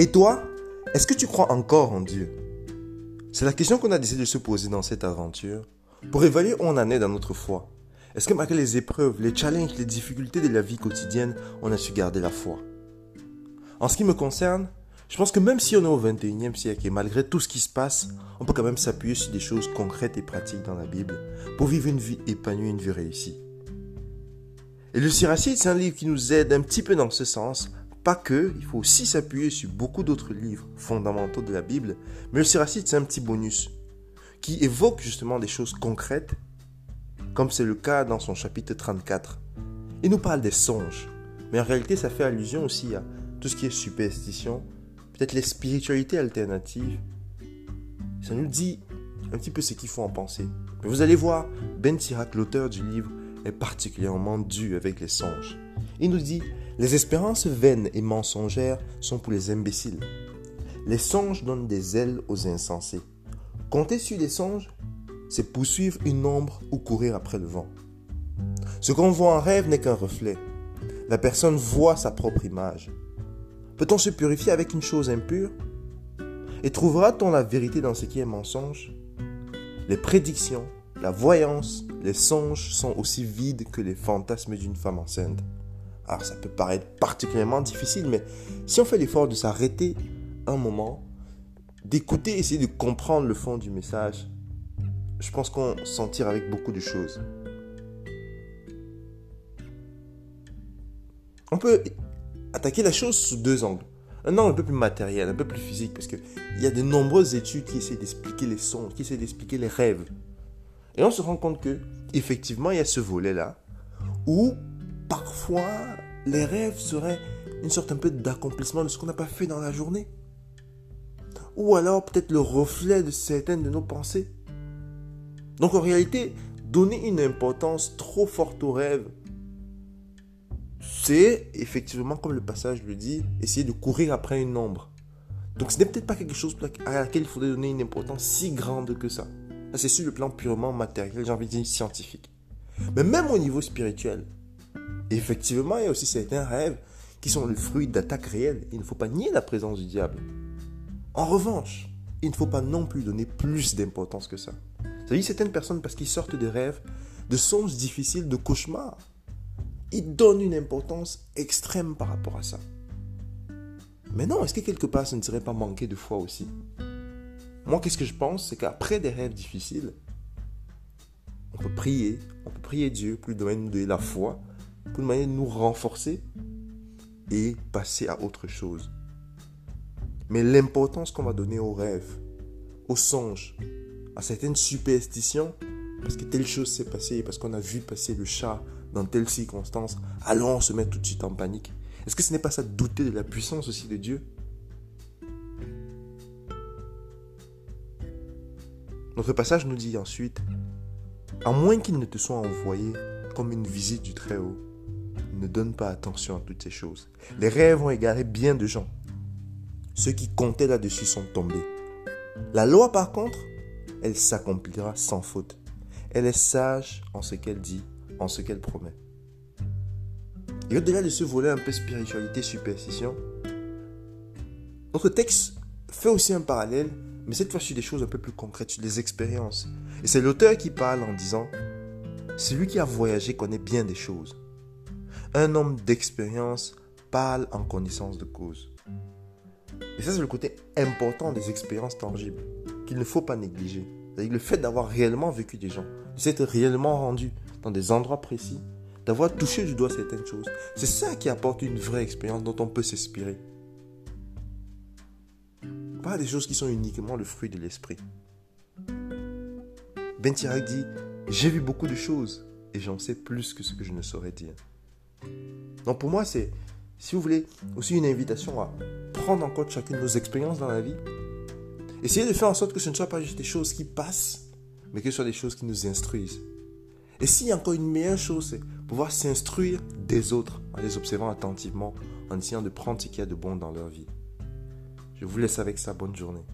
Et toi, est-ce que tu crois encore en Dieu? C'est la question qu'on a décidé de se poser dans cette aventure pour évaluer où on en est dans notre foi. Est-ce que malgré les épreuves, les challenges, les difficultés de la vie quotidienne, on a su garder la foi? En ce qui me concerne, je pense que même si on est au 21e siècle et malgré tout ce qui se passe, on peut quand même s'appuyer sur des choses concrètes et pratiques dans la Bible pour vivre une vie épanouie, une vie réussie. Et le Siracide, c'est un livre qui nous aide un petit peu dans ce sens. Pas que, il faut aussi s'appuyer sur beaucoup d'autres livres fondamentaux de la Bible, mais le Siracide, c'est un petit bonus qui évoque justement des choses concrètes, comme c'est le cas dans son chapitre 34. Il nous parle des songes, mais en réalité, ça fait allusion aussi à tout ce qui est superstition, peut-être les spiritualités alternatives. Ça nous dit un petit peu ce qu'il faut en penser. Mais vous allez voir, Ben Sirac, l'auteur du livre, est particulièrement dû avec les songes. Il nous dit Les espérances vaines et mensongères sont pour les imbéciles. Les songes donnent des ailes aux insensés. Compter sur les songes, c'est poursuivre une ombre ou courir après le vent. Ce qu'on voit en rêve n'est qu'un reflet. La personne voit sa propre image. Peut-on se purifier avec une chose impure? Et trouvera-t-on la vérité dans ce qui est mensonge? Les prédictions, la voyance, les songes sont aussi vides que les fantasmes d'une femme enceinte. Alors ça peut paraître particulièrement difficile, mais si on fait l'effort de s'arrêter un moment, d'écouter, essayer de comprendre le fond du message, je pense qu'on s'en tire avec beaucoup de choses. On peut attaquer la chose sous deux angles. Un angle un peu plus matériel, un peu plus physique, parce qu'il y a de nombreuses études qui essaient d'expliquer les sons, qui essaient d'expliquer les rêves. Et on se rend compte que, effectivement, il y a ce volet-là, où les rêves seraient une sorte un peu d'accomplissement de ce qu'on n'a pas fait dans la journée. Ou alors peut-être le reflet de certaines de nos pensées. Donc en réalité, donner une importance trop forte aux rêves, c'est effectivement, comme le passage le dit, essayer de courir après une ombre. Donc ce n'est peut-être pas quelque chose à laquelle il faudrait donner une importance si grande que ça. C'est sur le plan purement matériel, j'ai envie de dire scientifique. Mais même au niveau spirituel, effectivement, il y a aussi certains rêves qui sont le fruit d'attaques réelles. Il ne faut pas nier la présence du diable. En revanche, il ne faut pas non plus donner plus d'importance que ça. Savez, certaines personnes, parce qu'ils sortent de rêves, de songes difficiles, de cauchemars, ils donnent une importance extrême par rapport à ça. Mais non, est-ce que quelque part, ça ne serait pas manquer de foi aussi? Moi, qu'est-ce que je pense? C'est qu'après des rêves difficiles, on peut prier, on peut prier Dieu pour lui donner la foi, pour de nous renforcer et passer à autre chose. Mais l'importance qu'on va donner aux rêves, aux songes, à certaines superstitions, parce que telle chose s'est passée, parce qu'on a vu passer le chat dans telle circonstance, alors on se met tout de suite en panique. Est-ce que ce n'est pas ça douter de la puissance aussi de Dieu? Notre passage nous dit ensuite, à moins qu'il ne te soit envoyé comme une visite du Très-Haut, ne donne pas attention à toutes ces choses. Les rêves ont égaré bien de gens. Ceux qui comptaient là-dessus sont tombés. La loi, par contre, elle s'accomplira sans faute. Elle est sage en ce qu'elle dit, en ce qu'elle promet. Et au-delà de ce volet un peu spiritualité, superstition, notre texte fait aussi un parallèle mais cette fois sur des choses un peu plus concrètes, sur des expériences. Et c'est l'auteur qui parle en disant, celui qui a voyagé connaît bien des choses. Un homme d'expérience parle en connaissance de cause. Et ça, c'est le côté important des expériences tangibles, qu'il ne faut pas négliger. C'est-à-dire le fait d'avoir réellement vécu des gens, de s'être réellement rendu dans des endroits précis, d'avoir touché du doigt certaines choses. C'est ça qui apporte une vraie expérience dont on peut s'inspirer pas des choses qui sont uniquement le fruit de l'esprit. Ben Tirak dit J'ai vu beaucoup de choses et j'en sais plus que ce que je ne saurais dire. Donc pour moi, c'est, si vous voulez, aussi une invitation à prendre en compte chacune de nos expériences dans la vie. Essayez de faire en sorte que ce ne soit pas juste des choses qui passent, mais que ce soit des choses qui nous instruisent. Et s'il y a encore une meilleure chose, c'est pouvoir s'instruire des autres en les observant attentivement, en essayant de prendre ce qu'il y a de bon dans leur vie. Je vous laisse avec ça. Bonne journée.